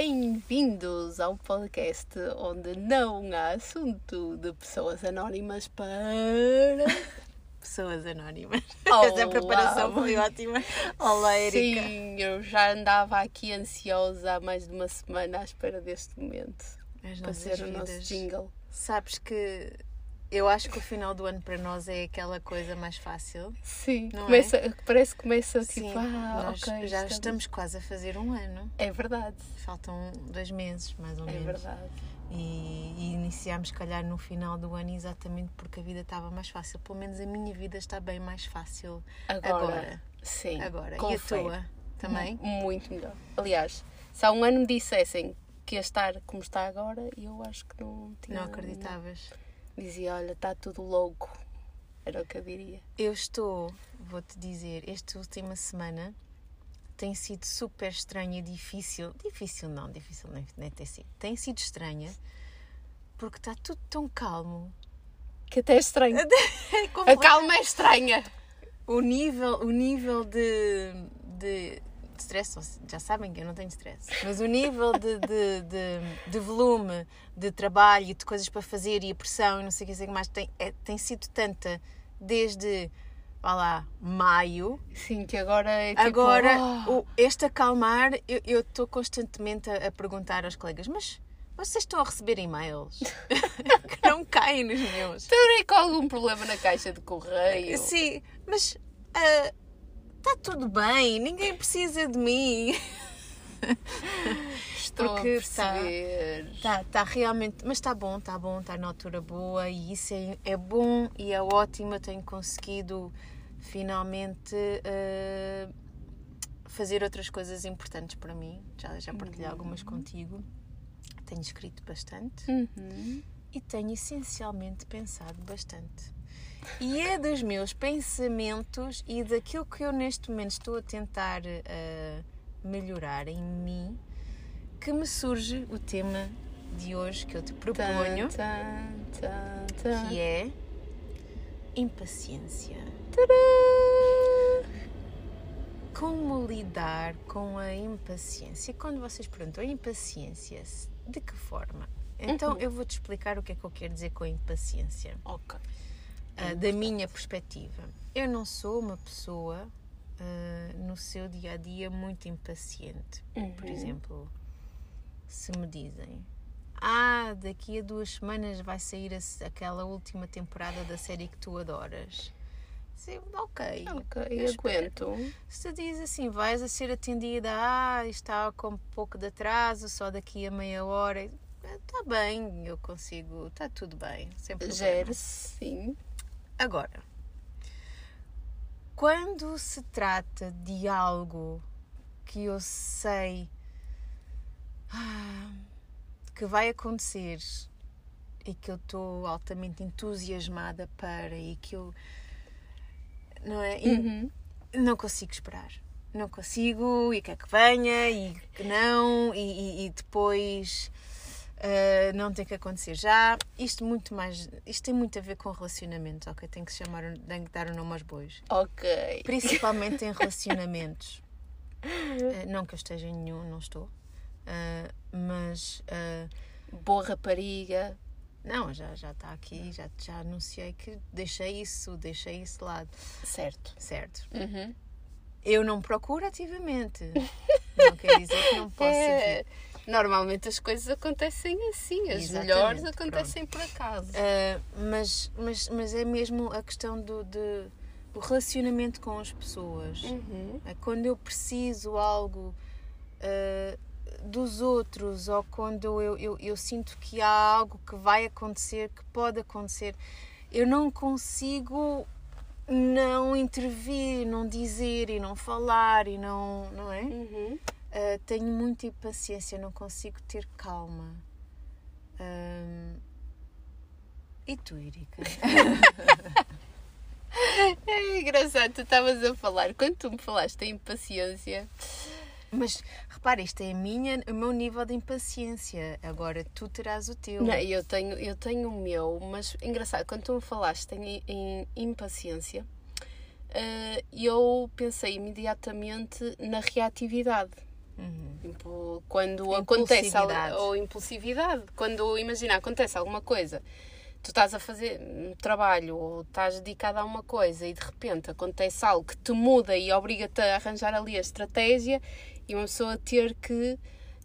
Bem-vindos ao podcast onde não há assunto de pessoas anónimas para. Pessoas anónimas. Olá. Essa preparação foi ótima. Olá, Erika. Sim, eu já andava aqui ansiosa há mais de uma semana à espera deste momento As para ser o nosso jingle. Sabes que eu acho que o final do ano para nós é aquela coisa mais fácil. Sim, Não começa, parece que começa Sim, tipo, ah, nós ok. já estamos quase a fazer um ano. É verdade, Faltam dois meses, mais ou é menos. verdade. E, e iniciámos, calhar, no final do ano exatamente porque a vida estava mais fácil. Pelo menos a minha vida está bem mais fácil Agora, agora. sim. Agora. E a tua também? Muito melhor. Aliás, se há um ano me dissessem que ia estar como está agora, eu acho que não tinha. Não acreditavas? Dizia, olha, está tudo louco. Era o que eu diria. Eu estou, vou-te dizer, esta última semana tem sido super estranha difícil. Difícil não, difícil nem, nem tem sido. Tem sido estranha porque está tudo tão calmo. Que até é estranho. É A calma é estranha. O nível, o nível de, de, de stress, vocês já sabem que eu não tenho stress, mas o nível de, de, de, de volume de trabalho de coisas para fazer e a pressão e não sei o que mais tem, é- tem sido tanta desde, vá lá, maio Sim, que agora é tipo. Agora, "Ah". o, este acalmar, eu estou constantemente a, a perguntar aos colegas, mas vocês estão a receber e-mails que não caem nos meus? Estarei com algum problema na caixa de correio. Sim, mas está tudo bem, ninguém precisa de mim. Estou porque a está- perceber. Está tá realmente, mas está bom, está bom, está na altura boa e isso é, é bom e é ótimo. Eu tenho conseguido finalmente eh, fazer outras coisas importantes para mim. Já, já partilhei algumas contigo. Tenho escrito bastante Uhum. e tenho essencialmente pensado bastante. E é dos meus pensamentos e daquilo que eu neste momento estou a tentar eh, melhorar em mim que me surge o tema de hoje que eu te proponho, Tan, tan, tan, tan. que é impaciência. Tadã! Como lidar com a impaciência? Quando vocês perguntam impaciência, de que forma? Então Uhum. eu vou-te explicar o que é que eu quero dizer com impaciência. Ok. Ah, da minha perspectiva. Eu não sou uma pessoa ah, no seu dia a dia muito impaciente. Por Uhum. exemplo, se me dizem. Ah, daqui a duas semanas vai sair a aquela última temporada da série que tu adoras. Sim, ok. Ok, eu aguento. Se tu diz assim, vais a ser atendida, ah, está com um pouco de atraso, só daqui a meia hora. Está bem, eu consigo, está tudo bem, sem problema. Gere-se, sim. Agora, quando se trata de algo que eu sei ah, que vai acontecer e que eu estou altamente entusiasmada para e que eu não é? Uhum. não consigo esperar. Não consigo e quer que venha e que não e, e- e depois ah, não tem que acontecer já. Isto muito mais, isto tem muito a ver com relacionamentos, ok? Tem que se chamar, tem que dar o nome aos bois. Ok. Principalmente em relacionamentos. Ah, não que eu esteja em nenhum, não estou. Ah, mas Boa rapariga. não, já já está aqui, já já anunciei que deixei isso, deixei isso de lado, Certo. certo? Uhum. Eu não procuro ativamente. Não quer dizer que não possa É, vir. Normalmente as coisas acontecem assim. As Exatamente, melhores acontecem por acaso. Ah, mas, mas, mas é mesmo a questão do, de, do relacionamento com as pessoas. Uhum. É Quando eu preciso algo ah, dos outros ou quando eu, eu, eu sinto que há algo que vai acontecer, que pode acontecer, eu não consigo não intervir, não dizer e não falar e não, não é? Uhum. Uh, tenho muita impaciência, não consigo ter calma. Um, E tu, Erika? É engraçado, tu estavas a falar. Quando tu me falaste em impaciência, Mas repara, isto é a minha, o meu nível de impaciência. Agora tu terás o teu. Não, eu tenho, eu tenho o meu, mas engraçado, quando tu me falaste em, em impaciência, eh, eu pensei imediatamente na reatividade. Tipo, quando acontece algo, Impulsividade. ou impulsividade, quando imagina acontece alguma coisa, tu estás a fazer um trabalho ou estás dedicado a uma coisa e de repente acontece algo que te muda e obriga-te a arranjar ali a estratégia e uma pessoa ter que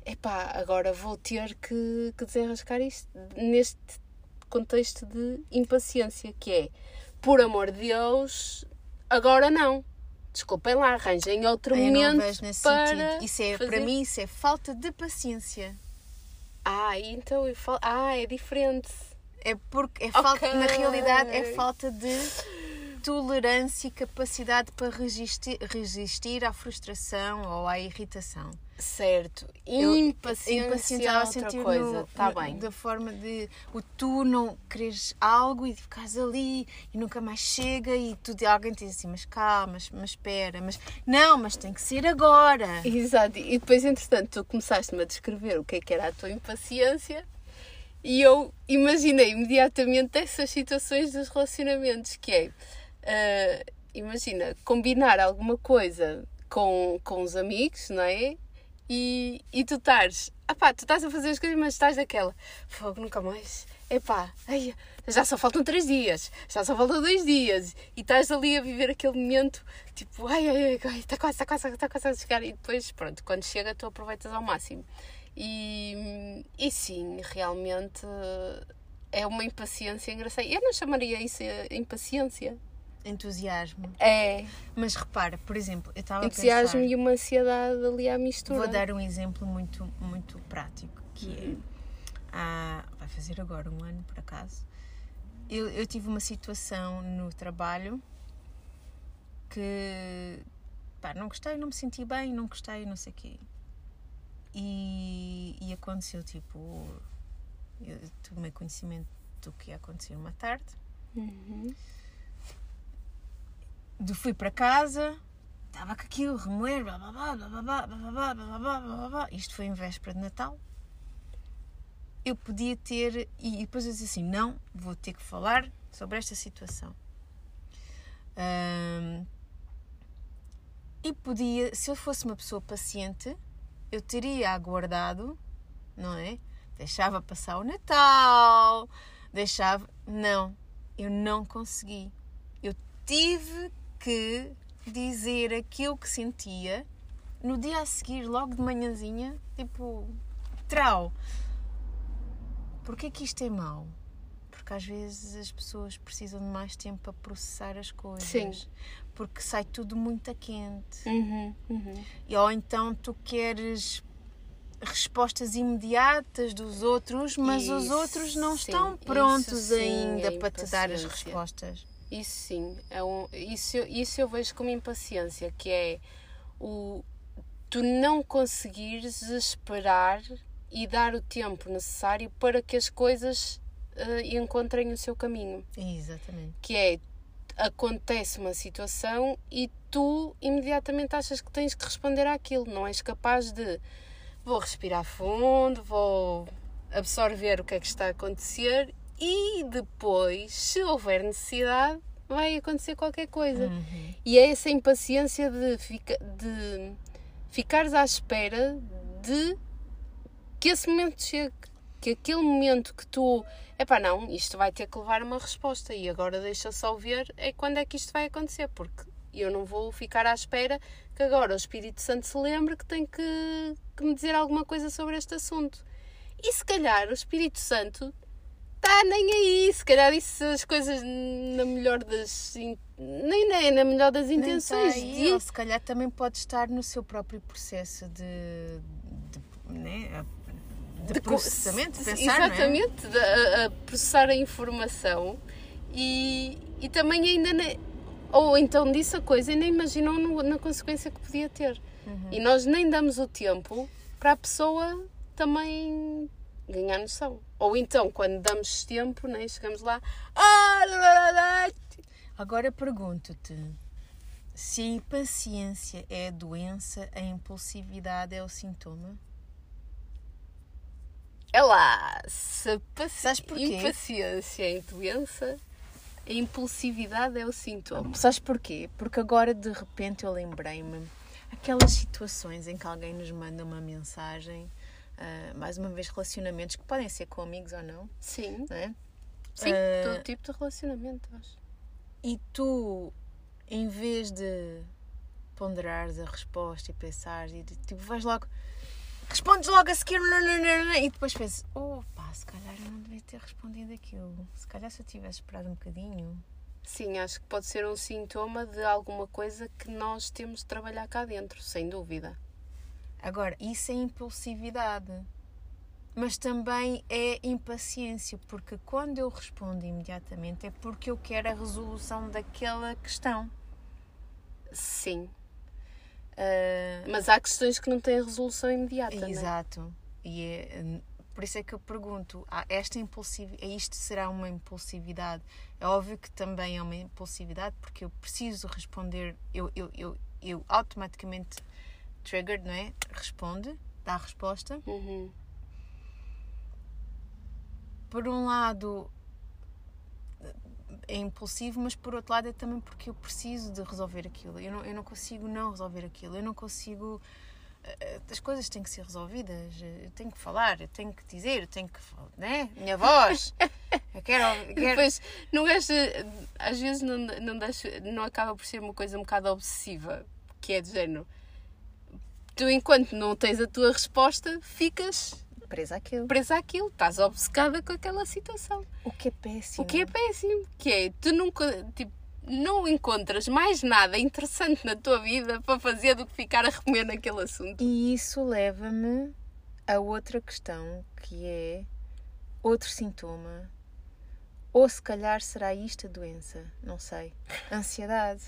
epá, agora vou ter que, que desenrascar isto neste contexto de impaciência, que é por amor de Deus, agora não. Desculpem lá, arranjem outro Eu não momento vejo nesse para sentido. Isso é, fazer... para mim, isso é falta de paciência. Ah, então eu falo... Ah, é diferente. É porque é falta, na realidade, é falta de tolerância e capacidade para resistir, resistir à frustração ou à irritação. Certo. Impaciência Impaciente é outra coisa. no- Está no- bem. Da forma de o tu não queres algo e ficares ali e nunca mais chega e tu de alguém te diz assim, mas calma, mas, mas espera, mas não, mas tem que ser agora. Exato. E depois, entretanto, tu começaste-me a descrever o que é que era a tua impaciência e eu imaginei imediatamente essas situações dos relacionamentos, que é, ah, imagina, combinar alguma coisa com, com os amigos, não é? E, e tu estás, ah pá, tu estás a fazer as coisas, mas estás daquela, fogo, nunca mais. Epá, ai, já só faltam três dias, já só faltam dois dias. E estás ali a viver aquele momento, tipo, ai, ai, ai, está quase, está quase, está quase a chegar. E depois, pronto, quando chega, tu aproveitas ao máximo. E, e sim, realmente é uma impaciência engraçada. Eu não chamaria isso de impaciência. Entusiasmo. É Mas repara, por exemplo, eu estava a entusiasmo pensar, e uma ansiedade ali à mistura. vou dar um exemplo muito, muito prático, que é, há- vai fazer agora um ano, por acaso, eu, eu tive uma situação no trabalho que pá, não gostei, não me senti bem, não gostei, não sei o quê. E, e aconteceu, tipo, eu tomei conhecimento do que ia acontecer uma tarde. Uhum. De fui para casa, estava com aquilo, remoer, blá blá blá blá blá blá blá blá blá blá blá. Isto foi em véspera de Natal. Eu podia ter, e depois eu disse assim: não, vou ter que falar sobre esta situação. Ahm, e podia, se eu fosse uma pessoa paciente, eu teria aguardado, não é? Deixava passar o Natal, deixava. Não, eu não consegui. Eu tive que dizer aquilo que sentia no dia a seguir, logo de manhãzinha, tipo, trau. Porquê que isto é mau? Porque às vezes as pessoas precisam de mais tempo para processar as coisas. Sim. Porque sai tudo muito a quente. Uhum, uhum. E ou então tu queres respostas imediatas dos outros, mas os Isso, outros não sim, estão prontos sim ainda é para te dar as respostas. Isso sim, é um, isso, eu- isso eu vejo como impaciência, que é o tu não conseguires esperar e dar o tempo necessário para que as coisas eh, encontrem o seu caminho. Exatamente. Que é, acontece uma situação e tu imediatamente achas que tens que responder àquilo, não és capaz de vou respirar fundo, vou absorver o que é que está a acontecer e depois, se houver necessidade, vai acontecer qualquer coisa. Uhum. E é essa impaciência de, fica, de ficares à espera de que esse momento chegue. Que aquele momento que tu. Epá, não, isto vai ter que levar uma resposta e agora deixa só ver é quando é que isto vai acontecer, porque eu não vou ficar à espera que agora o Espírito Santo se lembre que tem que, que me dizer alguma coisa sobre este assunto. E se calhar o Espírito Santo está nem aí, se calhar disse as coisas na melhor das. Nem, nem na melhor das Nem intenções. tá aí, de- ou se calhar também pode estar no seu próprio processo de, de, né, de, processamento, de pensar, Exatamente, de, a, a processar a informação e, e também ainda. ne- ou então disse a coisa e nem imaginou no- na consequência que podia ter. Uhum. E nós nem damos o tempo para a pessoa também ganhar noção. Ou então, quando damos tempo, né, chegamos lá. "Ah, lá, lá, lá", Agora pergunto-te se a impaciência é a doença, a impulsividade é o sintoma? É lá, se a impaciência é doença, a impulsividade é o sintoma. Sabes porquê? Porque agora de repente eu lembrei-me. aquelas situações em que alguém nos manda uma mensagem, uh, mais uma vez relacionamentos que podem ser com amigos ou não, Sim. não é? Sim, Ah, todo tipo de relacionamento, acho. E tu, em vez de ponderares a resposta e pensares, e de- tipo, vais logo, respondes logo a seguir, e depois pensas, oh pá, se calhar eu não devia ter respondido aquilo. Se calhar se eu tivesse esperado um bocadinho. Sim, acho que pode ser um sintoma de alguma coisa que nós temos de trabalhar cá dentro, sem dúvida. Agora, isso é impulsividade. Mas também é impaciência, porque quando eu respondo imediatamente é porque eu quero a resolução daquela questão. Sim. Ah, Mas há questões que não têm resolução imediata, é? Exato. E é, por isso é que eu pergunto, esta impulsividade, isto será uma impulsividade? É óbvio que também é uma impulsividade porque eu preciso responder, eu, eu, eu, eu automaticamente triggered, não é? Responde, dá a resposta. Uhum. Por um lado é impulsivo, mas por outro lado é também porque eu preciso de resolver aquilo. Eu não, eu não consigo não resolver aquilo. Eu não consigo. eh, As coisas têm que ser resolvidas. Eu tenho que falar, eu tenho que dizer, eu tenho que. Né? Minha voz! Eu quero. eu quero... depois, não és, às vezes não, não, deixa, não acaba por ser uma coisa um bocado obsessiva, que é de género. Tu, enquanto não tens a tua resposta, ficas presa àquilo. presa àquilo, estás obcecada com aquela situação. O que é péssimo. O que é péssimo, que é, tu nunca, tipo, não encontras mais nada interessante na tua vida para fazer do que ficar a remer naquele assunto. E isso leva-me a outra questão que é outro sintoma. Ou se calhar será isto a doença, não sei. Ansiedade.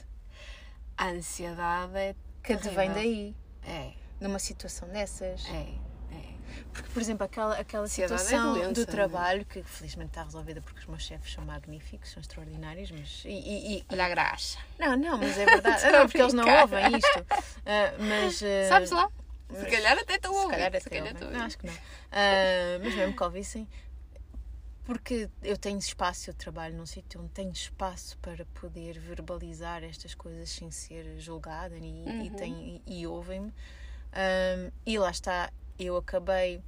A ansiedade é Que advém terrível. daí, É, numa situação dessas. é, é. Porque, por exemplo, aquela, aquela é situação doença, do é? trabalho, que felizmente está resolvida porque os meus chefes são magníficos, são extraordinários, mas. E, e- e- Olha a graxa. não, não, mas é verdade. Não, porque eles não ouvem isto. Ah, mas. ah, Sabes lá? Se calhar até estão a Se ouvir. calhar se até calhar ouvem. Não, acho que não. Ah, mas mesmo que ouvissem, porque eu tenho espaço, eu trabalho num sítio onde tenho espaço para poder verbalizar estas coisas sem ser julgada e, e, Uhum. tem- e ouvem-me. Ah, e lá está, eu acabei.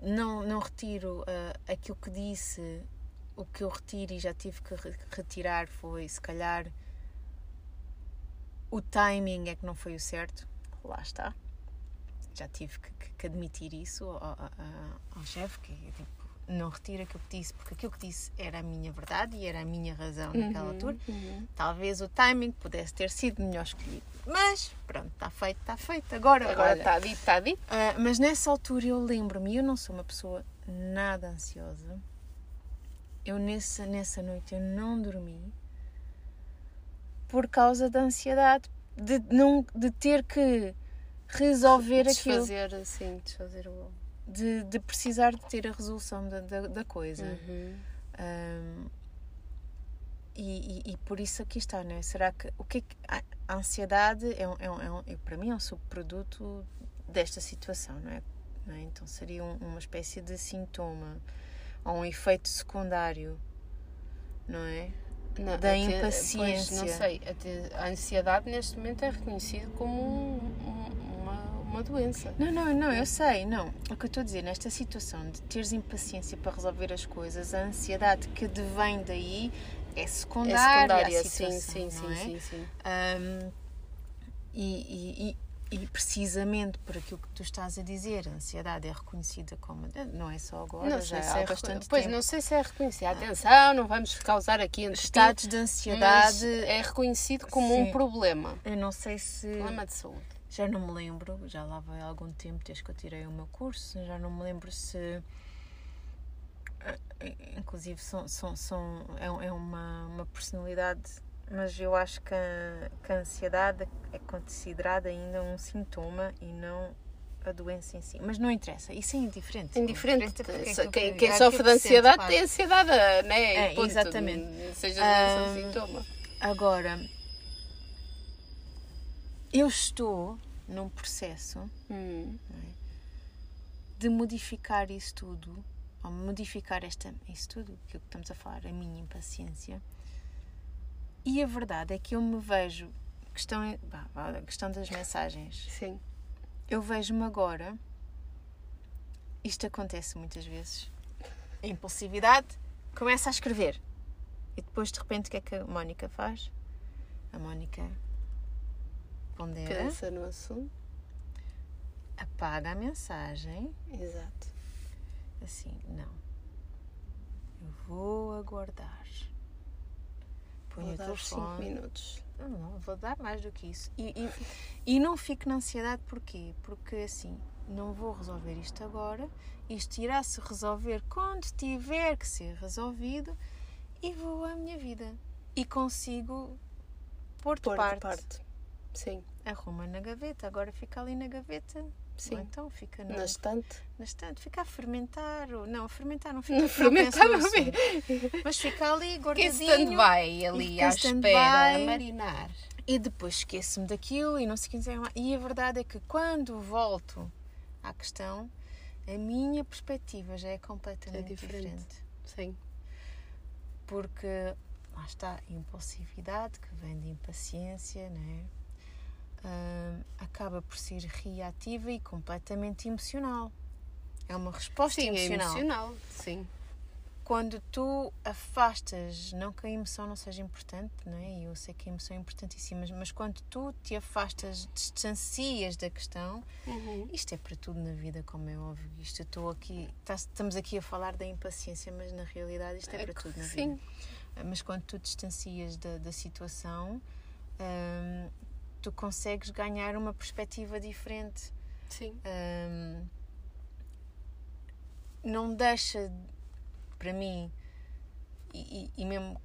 Não, não retiro ah, aquilo que disse. O que eu retiro e já tive que re- retirar foi, se calhar, o timing é que não foi o certo. Lá está já tive que, que- que admitir isso ao, ao- ao- chefe, que tipo, não retira aquilo que disse, porque aquilo que disse era a minha verdade e era a minha razão naquela Uhum, altura. uhum. Talvez o timing pudesse ter sido melhor escolhido. Mas, pronto, está feito, está feito. Agora, Agora está dito, está dito. ah, mas nessa altura eu lembro-me, eu não sou uma pessoa nada ansiosa. Eu nessa, nessa noite eu não dormi por causa da ansiedade de, não, de ter que resolver aquilo Desfazer, assim, desfazer o... de, de precisar de ter a resolução da, da, da coisa. Uhum. Um, e, e, e por isso aqui está, não é? Será que o que, é que a, a ansiedade é, um, é, um, é, um, é, para mim é um subproduto desta situação, não é? Não é? Então seria um- uma espécie de sintoma ou um efeito secundário, não é? Não, Da impaciência. Pois, não sei, até a ansiedade neste momento é reconhecido como um- uma, doença. Não, não, não, eu sei, não. O que eu estou a dizer, nesta situação de teres impaciência para resolver as coisas, a ansiedade que advém daí é É secundária, secundária, à sim, sim, sim, é? sim, sim. Um, e, e- e- e precisamente por aquilo que tu estás a dizer, a ansiedade é reconhecida como. Não é só agora, Não já sei se há é bastante Pois, tempo. não sei se é reconhecido. Atenção, não vamos causar aqui Estados de ansiedade. É reconhecido como Sim. um problema. Eu não sei se. Problema de saúde. Já não me lembro, já lá vai algum tempo desde que eu tirei o meu curso, já não me lembro se. eh, Inclusive, são, são, são, é, um- é uma, uma personalidade, mas eu acho que a, que a ansiedade é considerada ainda um sintoma e não a doença em si. Mas não interessa, isso é indiferente. Indiferente. Só- aquilo Quem, que- quem é sofre de ansiedade tem ansiedade, né? É, exatamente. Seja ou sintoma. Agora, eu estou num processo Hum. de modificar isso tudo, ou modificar esta, isso tudo que estamos a falar, a minha impaciência. E a verdade é que eu me vejo que questão, é- questão das mensagens. Sim. Eu vejo-me agora, isto acontece muitas vezes, a impulsividade começa a escrever. E depois, de repente, o que é que a Mónica faz? A Mónica pondera, Pensa no assunto. apaga a mensagem, Exato. assim, não. Eu vou aguardar. Ponho Vou o dar 5 telefone. minutos. Não, não, vou dar mais do que isso. E, e, e não fico na ansiedade porquê? Porque assim, não vou resolver isto agora, isto irá se resolver quando tiver que ser resolvido e vou à minha vida. E consigo pôr de Pôr parte. parte. Sim. Arruma na gaveta, agora fica ali na gaveta. Sim. Ou então fica no, Na estante. na estante, fica a fermentar. Ou, não, a fermentar não fica. Não fermentar no não assunto. Mas fica ali Que guardadinho. stand-by e ali fica à stand-by. espera, a marinar. E depois esqueço-me daquilo e não sei que mais. E a verdade é que quando volto à questão, a minha perspectiva já é completamente É diferente. diferente. Sim. Porque lá está a impulsividade que vem de impaciência, não é? Hum, acaba por ser reativa e completamente emocional. É uma resposta Sim, é emocional. emocional. Sim. quando tu afastas, não que a emoção não seja importante, não é? Eu sei que a emoção é importantíssima, mas, mas quando tu te afastas, distancias da questão, Uhum. isto é para tudo na vida, como é óbvio. Isto estou aqui, tá- estamos aqui a falar da impaciência, mas na realidade isto é para tudo na vida. Sim. Mas quando tu distancias da, da situação, hum, tu consegues ganhar uma perspectiva diferente. Sim. Hum, não deixa para mim e, e- mesmo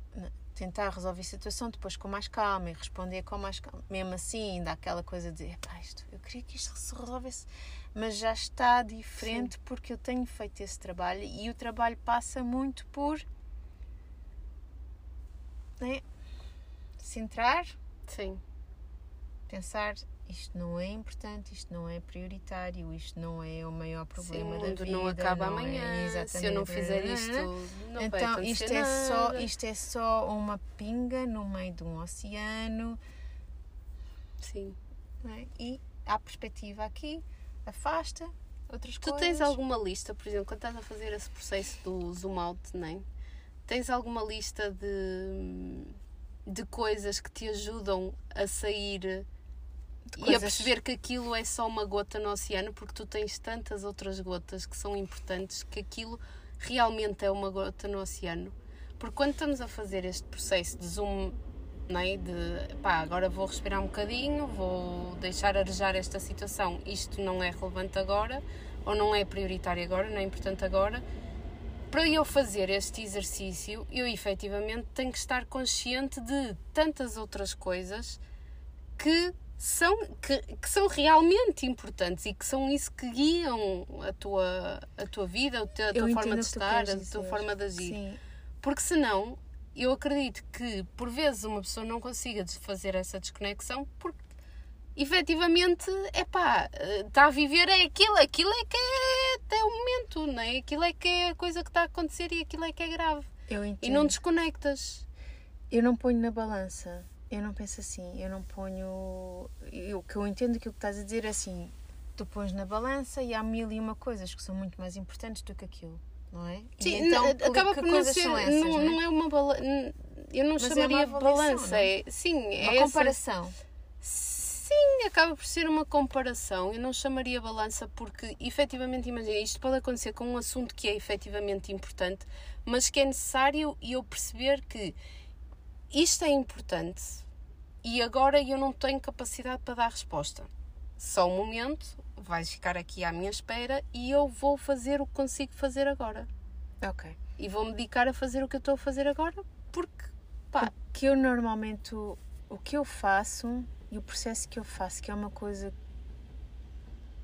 tentar resolver a situação depois com mais calma e responder com mais calma mesmo assim dá aquela coisa de "Epá, isto, eu queria que isto se resolvesse mas já está diferente porque eu tenho feito esse trabalho e o trabalho passa muito por né, centrar Sim. Pensar isto não é importante, isto não é prioritário, isto não é o maior Sim, problema o da vida. não acaba é- amanhã. Se eu não fizer isto, não então isto é nada. só isto é só uma pinga no meio de um oceano Sim. não é? e há perspectiva aqui, afasta outras Tu coisas. tens alguma lista, por exemplo, quando estás a fazer esse processo do zoom out, nem? Tens alguma lista de, de coisas que te ajudam a sair e a perceber que aquilo é só uma gota no oceano, porque tu tens tantas outras gotas que são importantes que aquilo realmente é uma gota no oceano. Porque quando estamos a fazer este processo de zoom, não é? de pá, agora vou respirar um bocadinho, vou deixar arejar esta situação, isto não é relevante agora, ou não é prioritário agora, não é importante agora. Para eu fazer este exercício, eu efetivamente tenho que estar consciente de tantas outras coisas que são, que, que são realmente importantes e que são isso que guiam a tua, a tua vida, a tua, a tua forma de estar, a tua dizer. forma de agir. Sim, Porque senão, eu acredito que por vezes uma pessoa não consiga fazer essa desconexão porque efetivamente, é pá, está a viver é aquilo, aquilo é que é até o momento, não é? Aquilo é que é a coisa que está a acontecer e aquilo é que é grave. eu E entendo. não desconectas. Eu não ponho na balança. Eu não penso assim. Eu não ponho. O que eu entendo que o que estás a dizer é assim: tu pões na balança e há mil e uma coisas que são muito mais importantes do que aquilo, não é? E Sim, então, n- que acaba por não ser. essas, não, não é? não é uma balança. Eu não Mas é chamaria avaliação, balança. é? É, sim, é Uma essa- comparação. Sim, acaba por ser uma comparação. Eu não chamaria balança porque, efetivamente, imagina, isto pode acontecer com um assunto que é efetivamente importante, mas que é necessário eu perceber que isto é importante e agora eu não tenho capacidade para dar resposta. Só um momento, vais ficar aqui à minha espera e eu vou fazer o que consigo fazer agora. Ok. E vou-me dedicar a fazer o que eu estou a fazer agora porque, pá, Que eu normalmente. O, o que eu faço e o processo que eu faço, que é uma coisa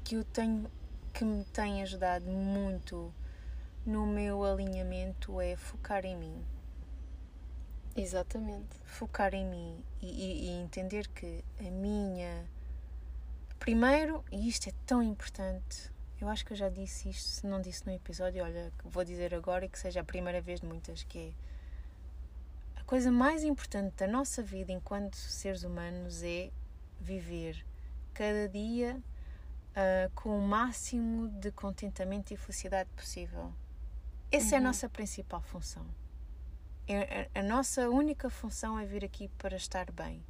que eu tenho. que me tem ajudado muito no meu alinhamento é focar em mim. Exatamente. focar em mim e, e- e entender que a minha. Primeiro, e isto é tão importante, eu acho que eu já disse isto, se não disse no episódio, olha, vou dizer agora e que seja a primeira vez de muitas, que é a coisa mais importante da nossa vida enquanto seres humanos é viver cada dia uh, com o máximo de contentamento e felicidade possível. Essa uhum. é a uhum. nossa principal função. É, a, a, nossa única função é vir aqui para estar bem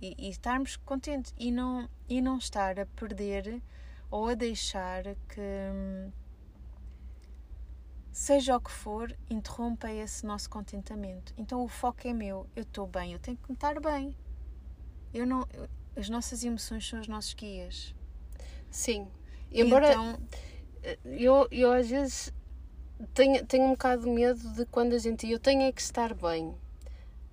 e, e estarmos contentes e não, e não estar a perder ou a deixar que seja o que for, interrompa esse nosso contentamento. Então o foco é meu, eu estou bem, eu tenho que estar bem. Eu não, eu, as nossas emoções são os nossos guias. Sim. Embora então, eu, eu às vezes tenho, tenho um bocado de medo de quando a gente eu tenho é que estar bem.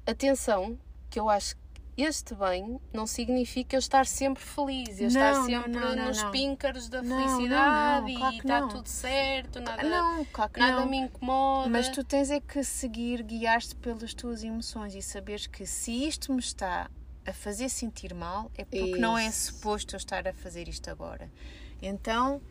Atenção, que eu acho este bem não significa eu estar sempre feliz, eu não, estar sempre não, não, nos píncaros da felicidade claro e está tudo certo, nada, não, claro nada me incomoda. Mas tu tens é que seguir, guiar-te pelas tuas emoções e saberes que se isto me está a fazer sentir mal, é porque Isso. não é suposto eu estar a fazer isto agora. Então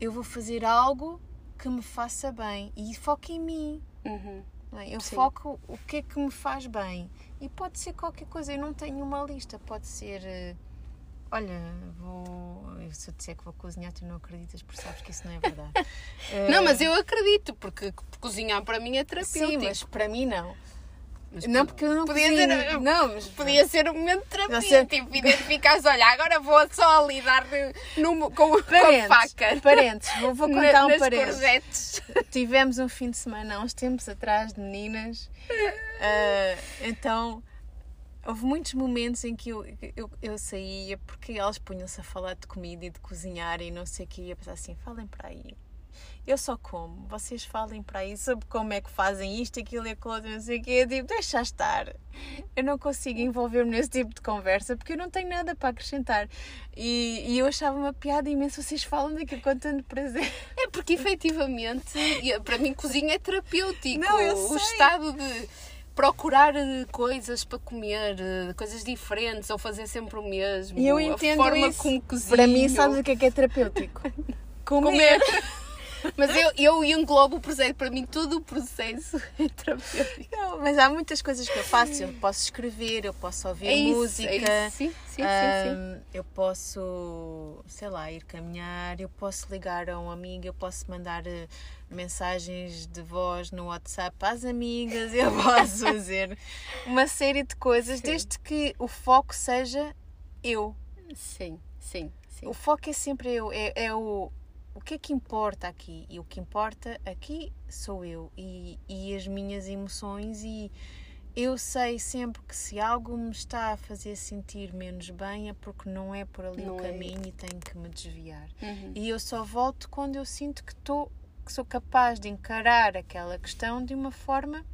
eu vou fazer algo que me faça bem e foco em mim. Uhum. É? Eu Sim. foco o que é que me faz bem. E pode ser qualquer coisa, eu não tenho uma lista. Pode ser. Eh, olha, vou. Se eu disser que vou cozinhar, tu não acreditas, porque sabes que isso não é verdade. não, mas eu acredito, porque cozinhar para mim é terapêutico. Sim, mas para mim não. Mas não, porque eu não podia ser, não, mas podia ser um momento de terapia, ser... tipo, identificares, olha, agora vou só lidar no, com, parentes, com a faca. Parentes, vou, vou contar um parente. Tivemos um fim de semana há uns tempos atrás de meninas, uh, então houve muitos momentos em que eu, eu, eu saía porque elas punham-se a falar de comida e de cozinhar e não sei o que, ia pensar assim, falem para aí eu só como, vocês falem para aí sobre como é que fazem isto, aquilo e aquilo, não sei o quê. Eu digo, deixa estar. Eu não consigo envolver-me nesse tipo de conversa porque eu não tenho nada para acrescentar. E, e eu achava uma piada imensa, vocês falam daquilo com tanto prazer. É porque efetivamente, para mim, cozinha é terapêutico. Não, eu sei. O estado de procurar eh, coisas para comer, eh, coisas diferentes, ou fazer sempre o mesmo. E eu entendo a forma isso. como cozinho. Para mim, sabes o que é que é terapêutico? Comer. Comer. Mas eu, eu englobo o processo, para mim todo o processo é terapêutico. Não, mas há muitas coisas que eu faço. Eu posso escrever, eu posso ouvir é isso, música. É sim, sim, um, sim, Eu posso, sei lá, ir caminhar, eu posso ligar a um amigo, eu posso mandar uh, mensagens de voz no WhatsApp às amigas, eu posso fazer uma série de coisas, sim. desde que o foco seja eu. Sim, sim. Sim. O foco é sempre eu, é, é o, o que é que importa aqui? E o que importa aqui sou eu e, e as minhas emoções e eu sei sempre que se algo me está a fazer sentir menos bem é porque não é por ali não o é. caminho é. e tenho que me desviar. Uhum. E eu só volto quando eu sinto que estou que sou capaz de encarar aquela questão de uma forma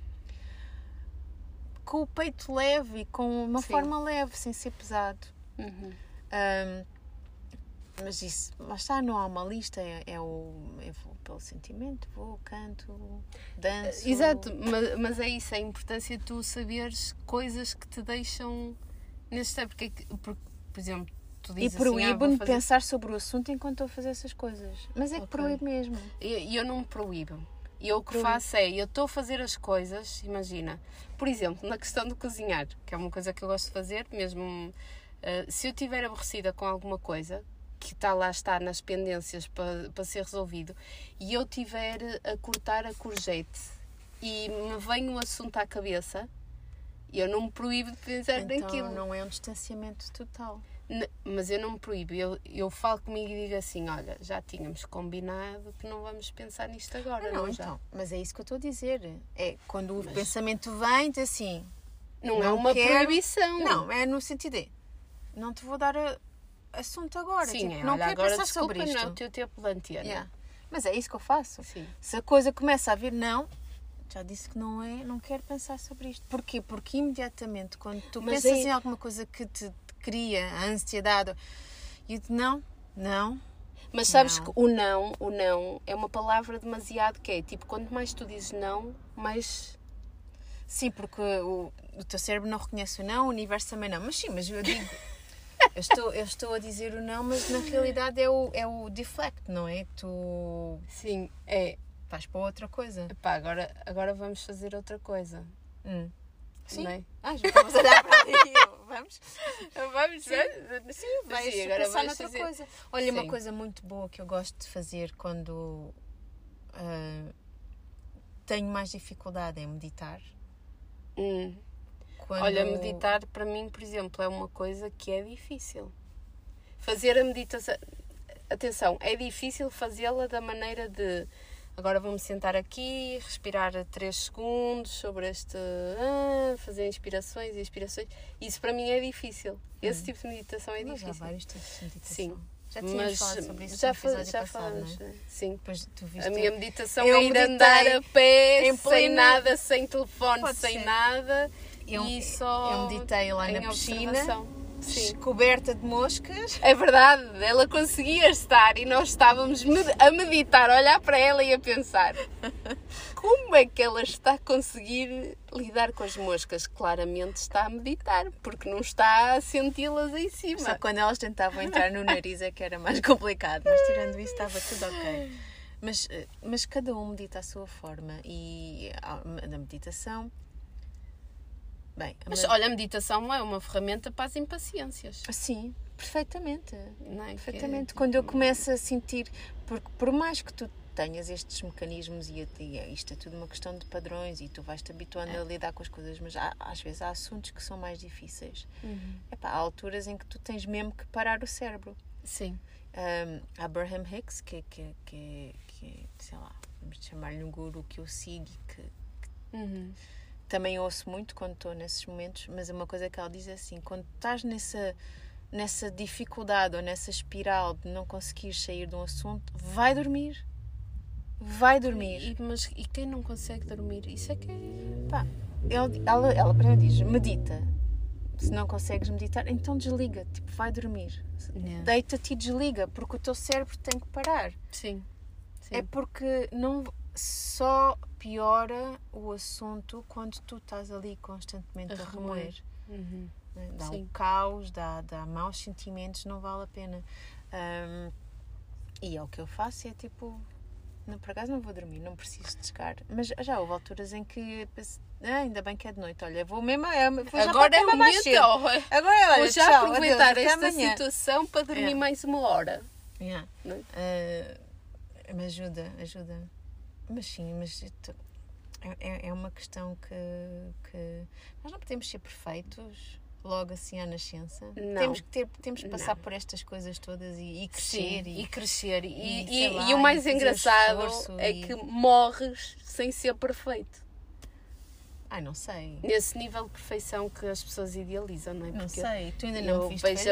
com o peito leve e com uma Sim. forma leve, sem ser pesado. Uhum. Um, mas isso, lá está, não há uma lista, é, é o. Eu vou pelo sentimento, vou, canto, danço. Exato, mas, mas é isso, a importância de tu saberes coisas que te deixam nesse estado. Porque, porque, por exemplo, tu dizes E proíbo-me assim, ah, pensar sobre o assunto enquanto estou a fazer essas coisas. Mas é que okay. proíbo mesmo. E eu, eu, não me proíbo. E eu o que proíbo. faço é, eu estou a fazer as coisas, imagina, por exemplo, na questão de cozinhar, que é uma coisa que eu gosto de fazer, mesmo. Uh, se eu estiver aborrecida com alguma coisa, que está lá está nas pendências para, para ser resolvido e eu tiver a cortar a courgette e me vem um assunto à cabeça, eu não me proíbo de pensar então, naquilo. não é um distanciamento total. mas eu não me proíbo, eu, eu falo comigo e digo assim: olha, já tínhamos combinado que não vamos pensar nisto agora, não, não, então, já. Mas é isso que eu estou a dizer. É quando o mas... pensamento vem, diz assim. Não, não é uma quero... proibição. Não, é no sentido de não te vou dar a, assunto agora. Sim, tipo, é, não olha, quero agora, pensar desculpa, sobre isto. não é o teu tempo de yeah. Mas é isso que eu faço. Sim. Se a coisa começa a vir, não, já disse que não é, não quero pensar sobre isto. Porquê? Porque imediatamente, quando tu Mas pensas é... em alguma coisa que te cria a ansiedade, eu digo, não, não. Mas sabes não. que o não, o não é uma palavra demasiado que é tipo, quanto mais tu dizes não, mais. Sim, porque o, o teu cérebro não reconhece o não, o universo também não. Mas sim, mas eu digo. Eu estou, eu estou a dizer o não, mas na realidade é o, é o deflect, não é? Tu. Sim, é. Vais para outra coisa. Epá, agora, agora vamos fazer outra coisa. Hum. Sim. Não é? Ah, a olhar para ali. vamos, vamos, vamos. Sim, vais Sim, agora pensar noutra fazer. coisa. Olha, uma Sim. coisa muito boa que eu gosto de fazer quando ah, tenho mais dificuldade em meditar. Hum. Quando... Olha, meditar para mim, por exemplo, é uma coisa que é difícil. Fazer a meditação. Atenção, é difícil fazê-la da maneira de. Agora vamos sentar aqui, respirar 3 segundos sobre este. ah, fazer inspirações e expirações. Isso para mim é difícil. Esse tipo de meditação é Mas há difícil. vários tipos de meditação. Sim. Já tínhamos Mas falado sobre isso já, no fa- episódio já passado, falamos. é? Sim. Depois tu viste A minha meditação é ir andar a pé, em sem nada, sem telefone, Pode sem ser. nada. Eu- e só eu meditei lá na piscina. Sim. coberta de moscas. É verdade, ela conseguia estar e nós estávamos a meditar, a olhar para ela e a pensar como é que ela está a conseguir lidar com as moscas? Claramente está a meditar, porque não está a senti-las em cima. Só quando elas tentavam entrar no nariz é que era mais complicado, mas tirando isso estava tudo ok. Mas, eh, mas cada um medita à sua forma e a, a meditação. Bem, Mas olha, a meditação é uma ferramenta para as impaciências. sim, perfeitamente. Não é? Que é- Perfeitamente. Quando eu começo a sentir, porque por mais que tu tenhas estes mecanismos e, e isto é tudo uma questão de padrões e tu vais-te habituando a lidar com as coisas, mas há- às vezes há assuntos que são mais difíceis. Uhum. Epá, há alturas em que tu tens mesmo que parar o cérebro. Sim. Um, Abraham Hicks, que, que, que, que sei lá, vamos chamar-lhe um guru que eu sigo e que Uhum. Também ouço muito quando estou nesses momentos, mas uma coisa que ela diz é assim: quando estás nessa, nessa dificuldade ou nessa espiral de não conseguir sair de um assunto, vai dormir. Vai dormir. E, mas, e quem não consegue dormir? Isso é que é. Pá, ela, ela, ela primeiro diz: medita. Se não consegues meditar, então desliga, tipo, vai dormir. Yeah. Deita-te e desliga, porque o teu cérebro tem que parar. Sim. Sim. É porque não só piora o assunto quando tu estás ali constantemente A a, remoer. Uhum. né? Dá Sim. um caos, dá, dá maus sentimentos, não vale a pena. Ahm, e é o que eu faço, é tipo, não, por acaso não vou dormir, não preciso de chegar. Mas já houve alturas em que penso, ah, ainda bem que é de noite, olha, vou mesmo, é, vou já Agora é o mais cedo. Agora, olha, Vou já tchau, aproveitar adeus, esta amanhã. situação para dormir É. mais uma hora. Yeah. Não é? Ah, me ajuda, ajuda. Mas sim, mas é, é- é uma questão que, que nós não podemos ser perfeitos logo assim à nascença. Não. Temos que ter, temos que passar Não. por estas coisas todas e, e Sim, crescer. e, crescer. E, e, e- lá, e o mais e engraçado é e- que morres sem ser perfeito. Ai, não sei. Nesse nível de perfeição que as pessoas idealizam, não é? Não Porque sei. Tu ainda não eu vejo,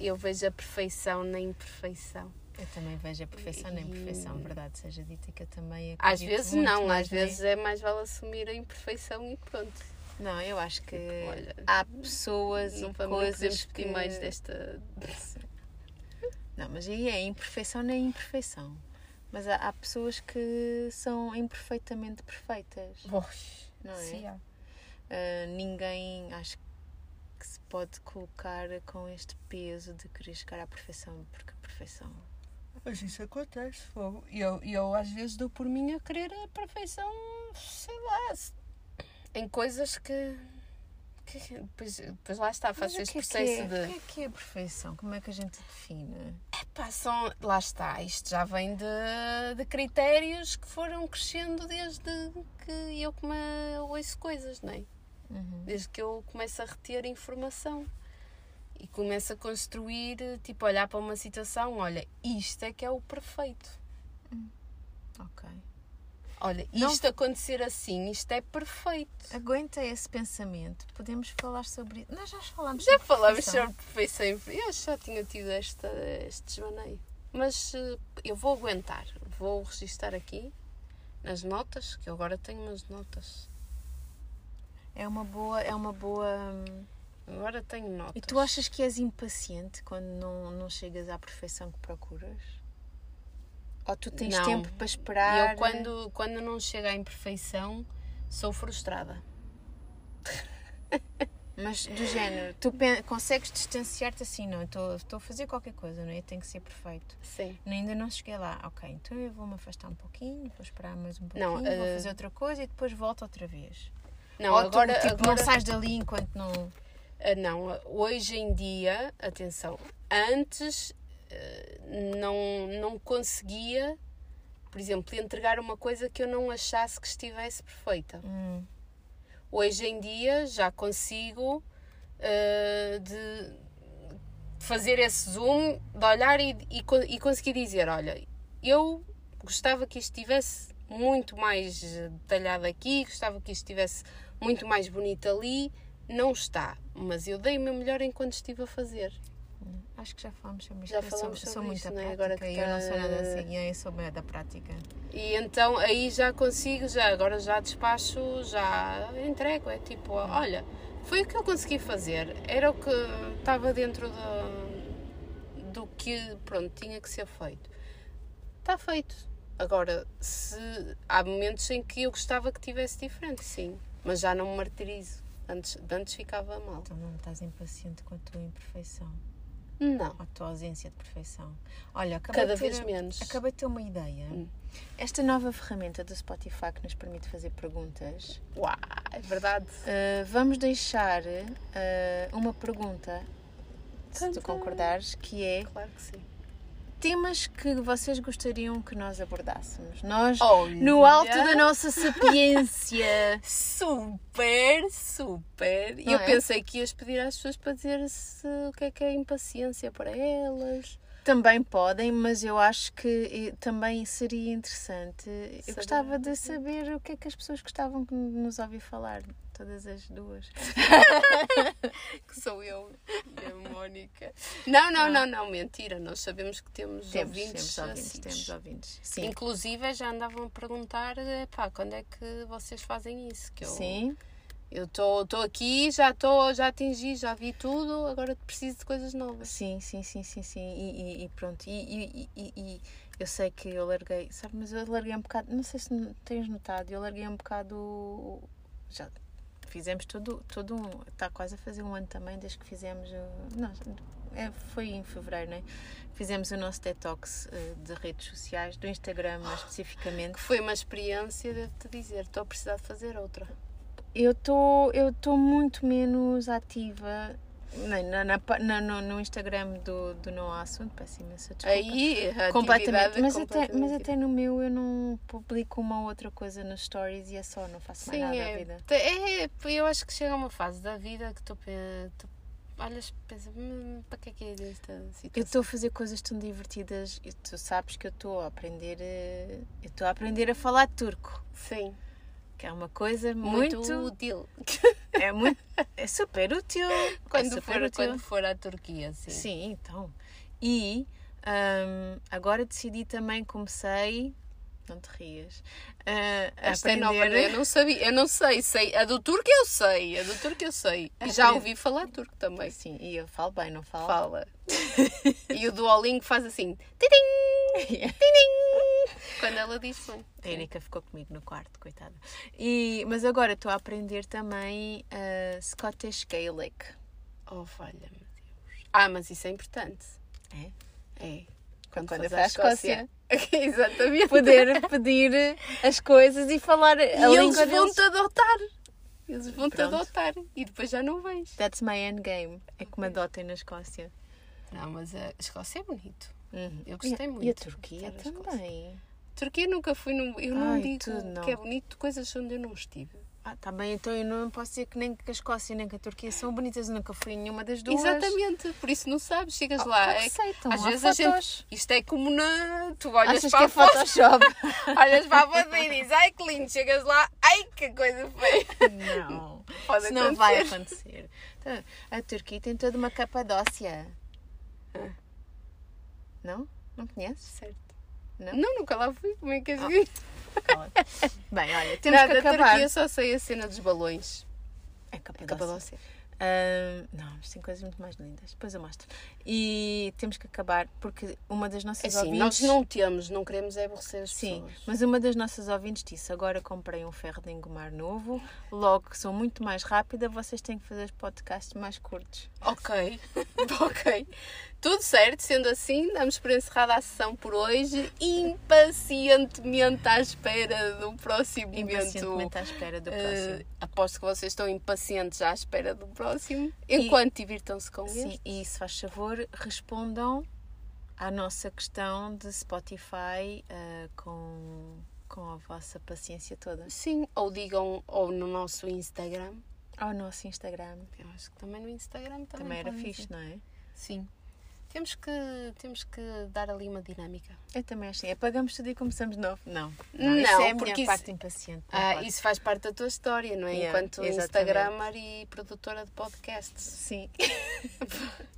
eu vejo a perfeição na imperfeição. Eu também vejo a perfeição na imperfeição, verdade seja dita, que eu também Às vezes muito não, às vezes é mais vale assumir a imperfeição e pronto. Não, eu acho que Olha, há pessoas Não e coisas podemos que... pedir mais desta. Não, mas aí é imperfeição na imperfeição. Mas há, há pessoas que são imperfeitamente perfeitas. Não é? Sim. Ah, ninguém acho que se pode colocar com este peso de querer chegar à perfeição, porque a perfeição. Mas isso acontece, fogo. E eu, eu às vezes dou por mim a querer a perfeição, sei lá, em coisas que. que depois, depois lá está, faço Mas o este que é que processo é? de. O que é que é a perfeição? Como é que a gente define? Pá, são, lá está, isto já vem de, de critérios que foram crescendo desde que eu come, ouço coisas, não é? Uhum. Desde que eu começo a reter informação e começo a construir, tipo, olhar para uma situação, olha, isto é que é o perfeito. Ok. Olha, Não- isto acontecer assim, isto é perfeito. Aguenta esse pensamento. Podemos falar sobre isso. Nós já falámos Já sobre falámos perfeição. sobre perfeição. Eu já tinha tido esta, este desvaneio. Mas eh, eu vou aguentar. Vou registar aqui nas notas, que eu agora tenho umas notas. É uma boa. É uma boa. Agora tenho notas. E tu achas que és impaciente quando não, não chegas à perfeição que procuras? Ou tu tens Não. tempo para esperar? eu, quando, quando não chego à imperfeição, sou frustrada. Mas do género, tu consegues distanciar-te assim, não? Estou a fazer qualquer coisa, não é? Tem que ser perfeito. Sim. Ainda não cheguei lá. Ok, então eu vou-me afastar um pouquinho, vou esperar mais um pouquinho, Não, vou eh, fazer outra coisa e depois volto outra vez. Não, Ou agora, tu tipo, agora não sais dali enquanto não. Ah, não, hoje em dia, atenção, antes ah, não, não conseguia, por exemplo, entregar uma coisa que eu não achasse que estivesse perfeita. Hum. Hoje em dia já consigo ah, de fazer esse zoom, de olhar e, e, e conseguir dizer: olha, eu gostava que isto estivesse muito mais detalhado aqui, gostava que isto estivesse muito mais bonito ali. Não está, mas eu dei o meu melhor enquanto estive a fazer. Acho que já falamos sobre isto. Já Eu sou- falamos sou, sobre muito é? prática Agora que eu não sou tá- nada assim. Eu sou bem da prática. E então aí já consigo, já agora já despacho, já entrego. É tipo, olha, foi o que eu consegui fazer, era o que estava dentro do, do que pronto, tinha que ser feito. Está feito. Agora, se há momentos em que eu gostava que tivesse diferente, sim, mas já não me martirizo. Antes, antes ficava mal. Então não estás impaciente com a tua imperfeição, Não, com a tua ausência de perfeição. Olha, acabei cada de ter, vez menos. Acabei de ter uma ideia. Hum. Esta nova ferramenta do Spotify que nos permite fazer perguntas, Uau, é verdade. uh, vamos deixar uh, uma pergunta, se tu concordares, que é Claro que sim. Temas que vocês gostariam que nós abordássemos. Nós, Olha. no alto da nossa sapiência. Super, super. Não eu é? pensei que ias pedir às pessoas para dizer se, o que é que é impaciência para elas. Também podem, mas eu acho que eh, também seria interessante. Eu Saber. gostava de saber o que é que as pessoas gostavam de nos ouvir falar, todas as duas. Que sou eu e a Mónica. Não, não, não, não, mentira. Nós sabemos que temos, Temos, ouvintes. temos ouvintes, assíduos. temos ouvintes. Sim. Inclusive já andavam a perguntar pá, quando é que vocês fazem isso? Que eu Sim, eu estou aqui, já estou, já atingi, já vi tudo, agora preciso de coisas novas. sim, sim, sim, sim, sim. E, e- e pronto. E, e- eu sei que eu larguei, sabe, mas eu larguei um bocado, não sei se tens notado, eu larguei um bocado. Já fizemos tudo, todo um. Está quase a fazer um ano também desde que fizemos. Não, é, foi em fevereiro, né? Fizemos o nosso detox eh, de redes sociais, do Instagram mais especificamente. Que foi uma experiência, devo-te dizer, estou a precisar de fazer outra. Eu estou muito menos ativa na, na, na no, no Instagram do, do Não Há Assunto, peço imensa desculpa. Aí, completamente. é Mas, Até, completamente mas até no meu eu não publico uma outra coisa nos stories e é só, não faço mais Sim, nada é, da vida. é, eu acho que chega a uma fase da vida que tu, tu olhas e pensas, "Hum, para que é que é esta Eu situação? estou a fazer coisas tão divertidas e tu sabes que eu estou a aprender eh, eu estou a aprender a falar turco, Sim, que é uma coisa muito, muito, útil. é muito é super útil. Quando, é super for, útil. quando for à Turquia, sim. Sim, então. E hum, agora decidi também, comecei. Não te rias. a Esta é nova, eu não sabia, eu não sei, sei. A do turco eu sei, a do turco eu sei. E já ouvi falar turco também. Sim, e eu falo bem, não falo? Fala. e o Duolingo faz assim, tidim, tidim, quando ela diz bem. A Erika ficou comigo no quarto, coitada. E, mas agora estou a aprender também ah, Scottish Gaelic. Oh, valha-me Deus. Ah, mas isso é importante. É? É. Quando faz eu for à Escócia. Exatamente. Poder pedir as coisas e falar a e eles língua vão-te deles. adotar. Eles vão-te adotar. E depois já não vens. That's my endgame. É que me adotem na Escócia. Não, mas a Escócia é bonito. Uhum. Eu gostei E a- muito. E a Turquia também. Turquia nunca fui. No, eu não Ai, digo tudo não. que é bonito, coisas onde eu não estive. Ah, tá bem, então eu não posso dizer que nem que a Escócia nem que a Turquia são bonitas, eu nunca fui em nenhuma das duas. Exatamente, por isso não sabes, chegas Ah, lá. é sei, então, às vezes a fotos. gente. Isto é como na. Tu olhas Achas para que é a foto, Photoshop? olhas para a foto e dizes, ai que lindo, chegas lá, ai que coisa feia. Não, Pode isso não vai acontecer. acontecer. Então, a Turquia tem toda uma capadócia. Não? Não conheces? Certo. Não? Não, nunca lá fui. Como é que és vir? Bem, olha, temos Nada, que acabar. Turquia só sei a cena dos balões. É É Capadócia. Capadócia. Ahm, não, mas tem coisas muito mais lindas. Depois eu mostro. E temos que acabar porque uma das nossas É assim, ouvintes. nós não temos, não queremos é aborrecer as Sim, pessoas. mas uma das nossas ouvintes disse: agora comprei um ferro de engomar novo, logo que sou muito mais rápida, vocês têm que fazer os podcasts mais curtos. Ok, ok. Tudo certo, sendo assim, damos por encerrada a sessão por hoje, impacientemente à espera do próximo. Impacientemente à espera do próximo. aposto que vocês estão impacientes à espera do próximo, enquanto divirtam-se com Sim, este. e se faz favor, respondam à nossa questão de Spotify eh, com, com a vossa paciência toda. Sim, ou digam ou no nosso Instagram. Ao nosso Instagram. Eu acho que também no Instagram também, Também era fixe, não é? Sim. Temos que, temos que dar ali uma dinâmica. Eu também acho. assim. Apagamos tudo e começamos de novo. Não. Não, isso é a porque minha isso- parte impaciente. não Ah, pode. isso faz parte da tua história, não é? Yeah, Enquanto exatamente. Instagramer e produtora de podcasts. Sim.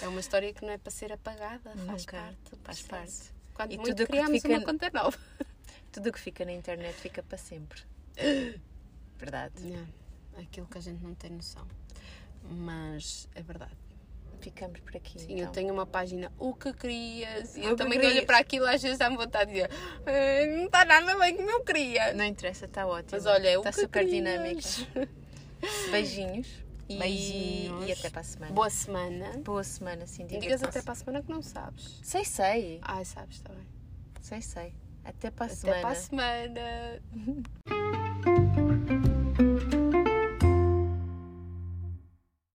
É uma história que não é para ser apagada, faz Nunca. parte. do Faz parte. Quando E muito tudo o que criamos fica- uma conta nova. Tudo o que fica na internet fica para sempre. Verdade. Não, aquilo que a gente não tem noção. Mas é verdade. Ficamos por aqui. Sim, então. eu tenho uma página O que querias e eu também querias. olho para aquilo às vezes dá-me vontade de dizer "Ah, não está nada bem como eu queria. Não interessa, está ótimo. Mas olha, o está que super querias. dinâmica. Beijinhos. E, Beijinhos. e até para a semana. Boa semana. Boa semana, sim. Digas divirtam-se. até para a semana que não sabes. Sei, sei. Ai, sabes, está bem. Sei, sei. Até para a Até semana. para a semana.